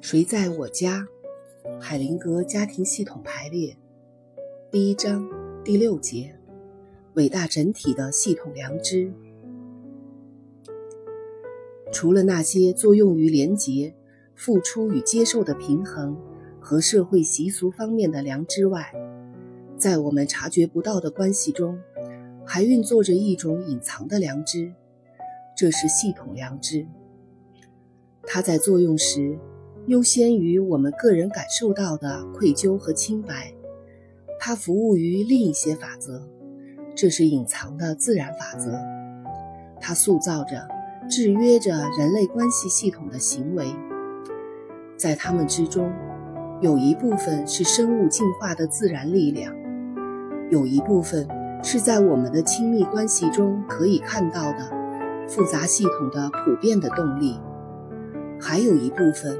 谁在我家？海灵格家庭系统排列，第一章第六节：伟大整体的系统良知。除了那些作用于连结、付出与接受的平衡和社会习俗方面的良知外，在我们察觉不到的关系中，还运作着一种隐藏的良知，这是系统良知。它在作用时。优先于我们个人感受到的愧疚和清白，它服务于另一些法则，这是隐藏的自然法则。它塑造着、制约着人类关系系统的行为。在它们之中，有一部分是生物进化的自然力量，有一部分是在我们的亲密关系中可以看到的复杂系统的普遍的动力，还有一部分。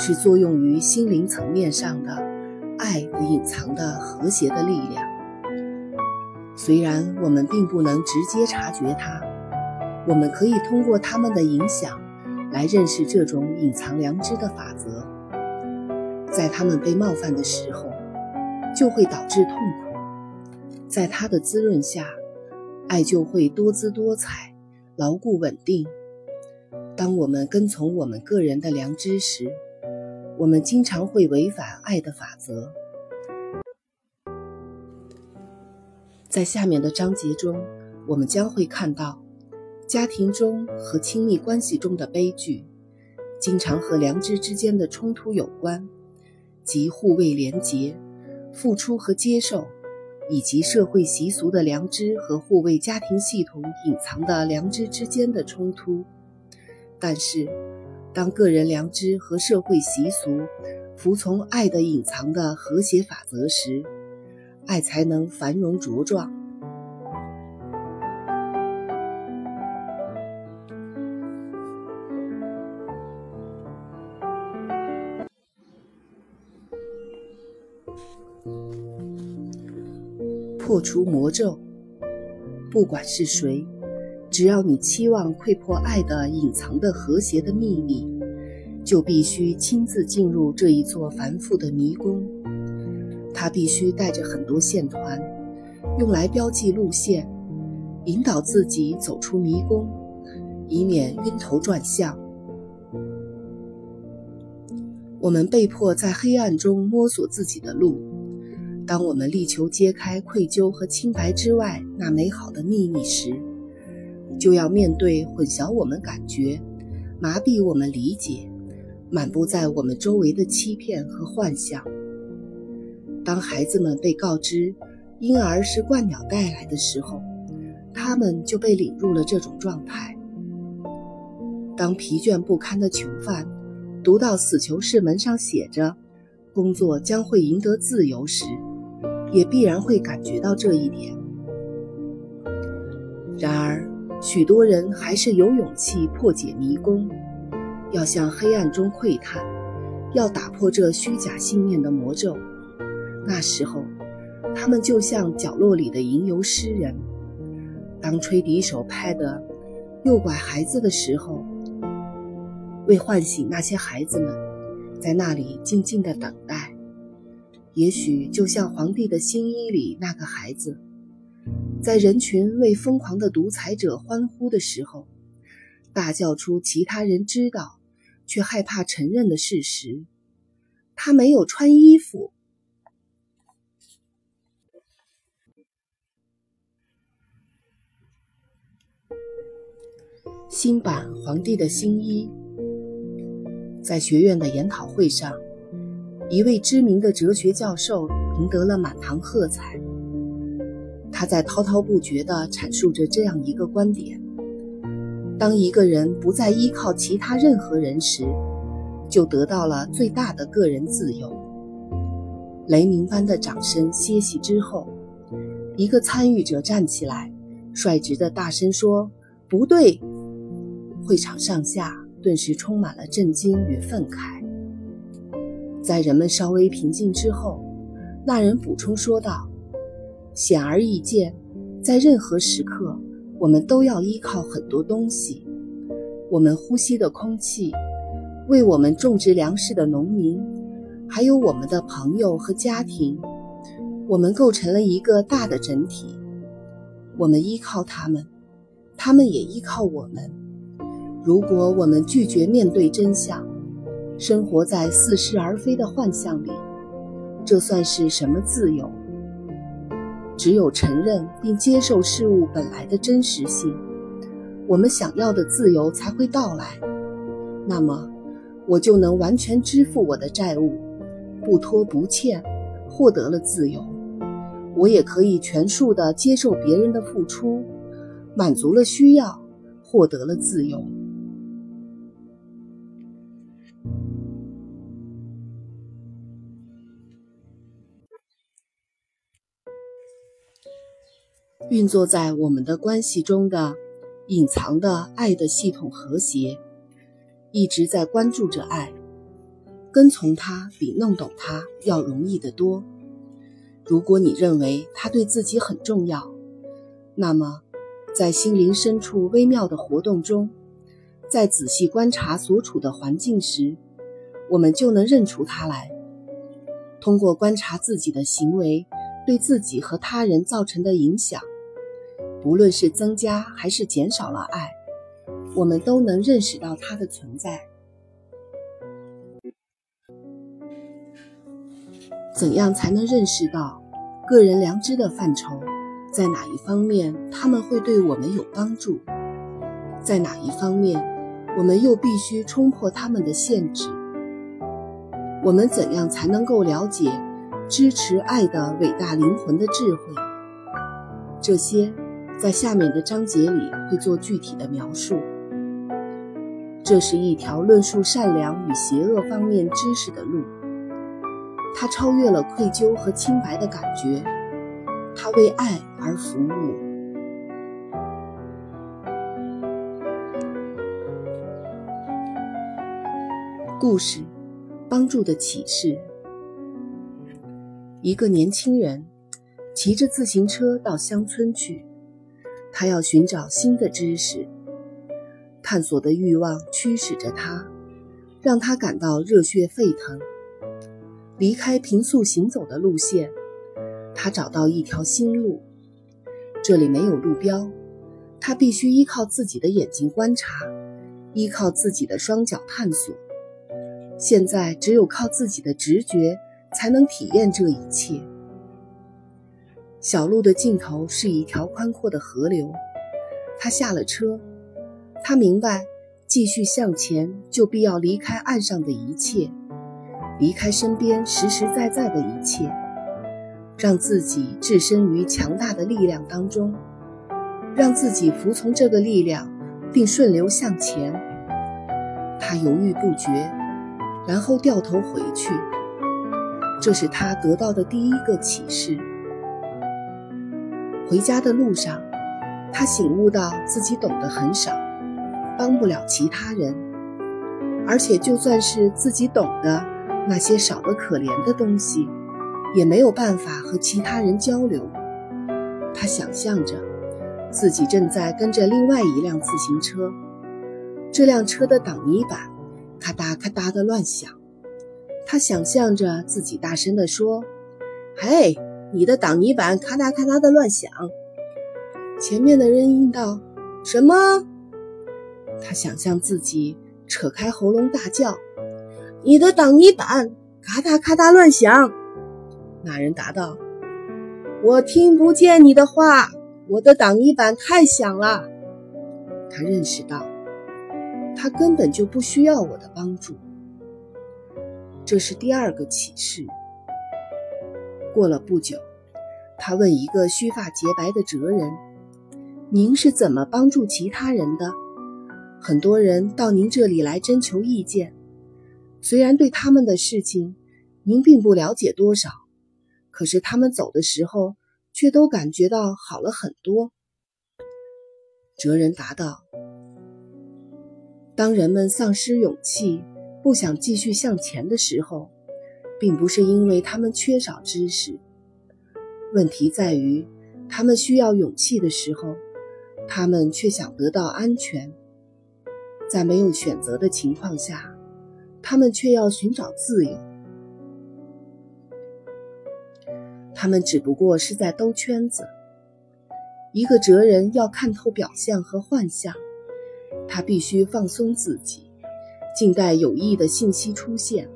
是作用于心灵层面上的爱和隐藏的和谐的力量。虽然我们并不能直接察觉它，我们可以通过它们的影响来认识这种隐藏良知的法则。在它们被冒犯的时候，就会导致痛苦；在它的滋润下，爱就会多姿多彩、牢固稳定。当我们跟从我们个人的良知时，我们经常会违反爱的法则。在下面的章节中，我们将会看到家庭中和亲密关系中的悲剧，经常和良知之间的冲突有关，即互为连结、付出和接受，以及社会习俗的良知和互为家庭系统隐藏的良知之间的冲突。但是。当个人良知和社会习俗服从爱的隐藏的和谐法则时，爱才能繁荣茁壮。破除魔咒，不管是谁。只要你期望窥破爱的隐藏的和谐的秘密，就必须亲自进入这一座繁复的迷宫。他必须带着很多线团，用来标记路线，引导自己走出迷宫，以免晕头转向。我们被迫在黑暗中摸索自己的路。当我们力求揭开愧疚和清白之外那美好的秘密时，就要面对混淆我们感觉、麻痹我们理解、满布在我们周围的欺骗和幻想。当孩子们被告知婴儿是鹳鸟带来的时候，他们就被领入了这种状态。当疲倦不堪的囚犯读到死囚室门上写着“工作将会赢得自由”时，也必然会感觉到这一点。然而。许多人还是有勇气破解迷宫，要向黑暗中窥探，要打破这虚假信念的魔咒。那时候，他们就像角落里的吟游诗人，当吹笛手拍的诱拐孩子的时候，为唤醒那些孩子们，在那里静静的等待。也许就像皇帝的新衣里那个孩子。在人群为疯狂的独裁者欢呼的时候，大叫出其他人知道却害怕承认的事实：他没有穿衣服。新版《皇帝的新衣》在学院的研讨会上，一位知名的哲学教授赢得了满堂喝彩。他在滔滔不绝地阐述着这样一个观点：当一个人不再依靠其他任何人时，就得到了最大的个人自由。雷鸣般的掌声歇息之后，一个参与者站起来，率直地大声说：“不对！”会场上下顿时充满了震惊与愤慨。在人们稍微平静之后，那人补充说道。显而易见，在任何时刻，我们都要依靠很多东西：我们呼吸的空气、为我们种植粮食的农民，还有我们的朋友和家庭，我们构成了一个大的整体。我们依靠他们，他们也依靠我们。如果我们拒绝面对真相，生活在似是而非的幻象里，这算是什么自由？只有承认并接受事物本来的真实性，我们想要的自由才会到来。那么，我就能完全支付我的债务，不拖不欠，获得了自由。我也可以全数的接受别人的付出，满足了需要，获得了自由。运作在我们的关系中的隐藏的爱的系统和谐，一直在关注着爱，跟从它比弄懂它要容易得多。如果你认为它对自己很重要，那么在心灵深处微妙的活动中，在仔细观察所处的环境时，我们就能认出它来。通过观察自己的行为对自己和他人造成的影响。无论是增加还是减少了爱，我们都能认识到它的存在。怎样才能认识到个人良知的范畴？在哪一方面他们会对我们有帮助？在哪一方面我们又必须冲破他们的限制？我们怎样才能够了解支持爱的伟大灵魂的智慧？这些。在下面的章节里会做具体的描述。这是一条论述善良与邪恶方面知识的路，它超越了愧疚和清白的感觉，它为爱而服务。故事，帮助的启示。一个年轻人骑着自行车到乡村去。他要寻找新的知识，探索的欲望驱使着他，让他感到热血沸腾。离开平素行走的路线，他找到一条新路。这里没有路标，他必须依靠自己的眼睛观察，依靠自己的双脚探索。现在只有靠自己的直觉，才能体验这一切。小路的尽头是一条宽阔的河流。他下了车，他明白，继续向前就必要离开岸上的一切，离开身边实实在在的一切，让自己置身于强大的力量当中，让自己服从这个力量，并顺流向前。他犹豫不决，然后掉头回去。这是他得到的第一个启示。回家的路上，他醒悟到自己懂得很少，帮不了其他人，而且就算是自己懂的那些少得可怜的东西，也没有办法和其他人交流。他想象着自己正在跟着另外一辆自行车，这辆车的挡泥板咔嗒咔嗒的乱响。他想象着自己大声地说：“嘿！”你的挡泥板咔嗒咔嗒的乱响，前面的人应道：“什么？”他想象自己扯开喉咙大叫：“你的挡泥板咔嗒咔嗒乱响。”那人答道：“我听不见你的话，我的挡泥板太响了。”他认识到，他根本就不需要我的帮助。这是第二个启示。过了不久，他问一个须发洁白的哲人：“您是怎么帮助其他人的？很多人到您这里来征求意见，虽然对他们的事情您并不了解多少，可是他们走的时候却都感觉到好了很多。”哲人答道：“当人们丧失勇气，不想继续向前的时候。”并不是因为他们缺少知识，问题在于他们需要勇气的时候，他们却想得到安全。在没有选择的情况下，他们却要寻找自由。他们只不过是在兜圈子。一个哲人要看透表象和幻象，他必须放松自己，静待有益的信息出现，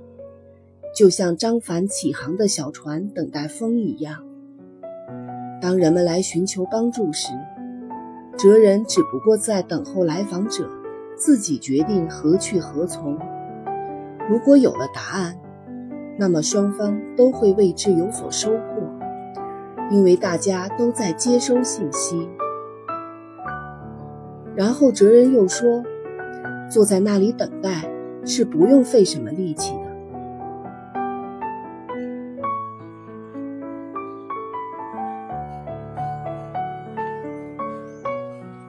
就像张帆起航的小船等待风一样。当人们来寻求帮助时，哲人只不过在等候来访者自己决定何去何从。如果有了答案，那么双方都会为之有所收获。因为大家都在接收信息，然后哲人又说：“坐在那里等待是不用费什么力气。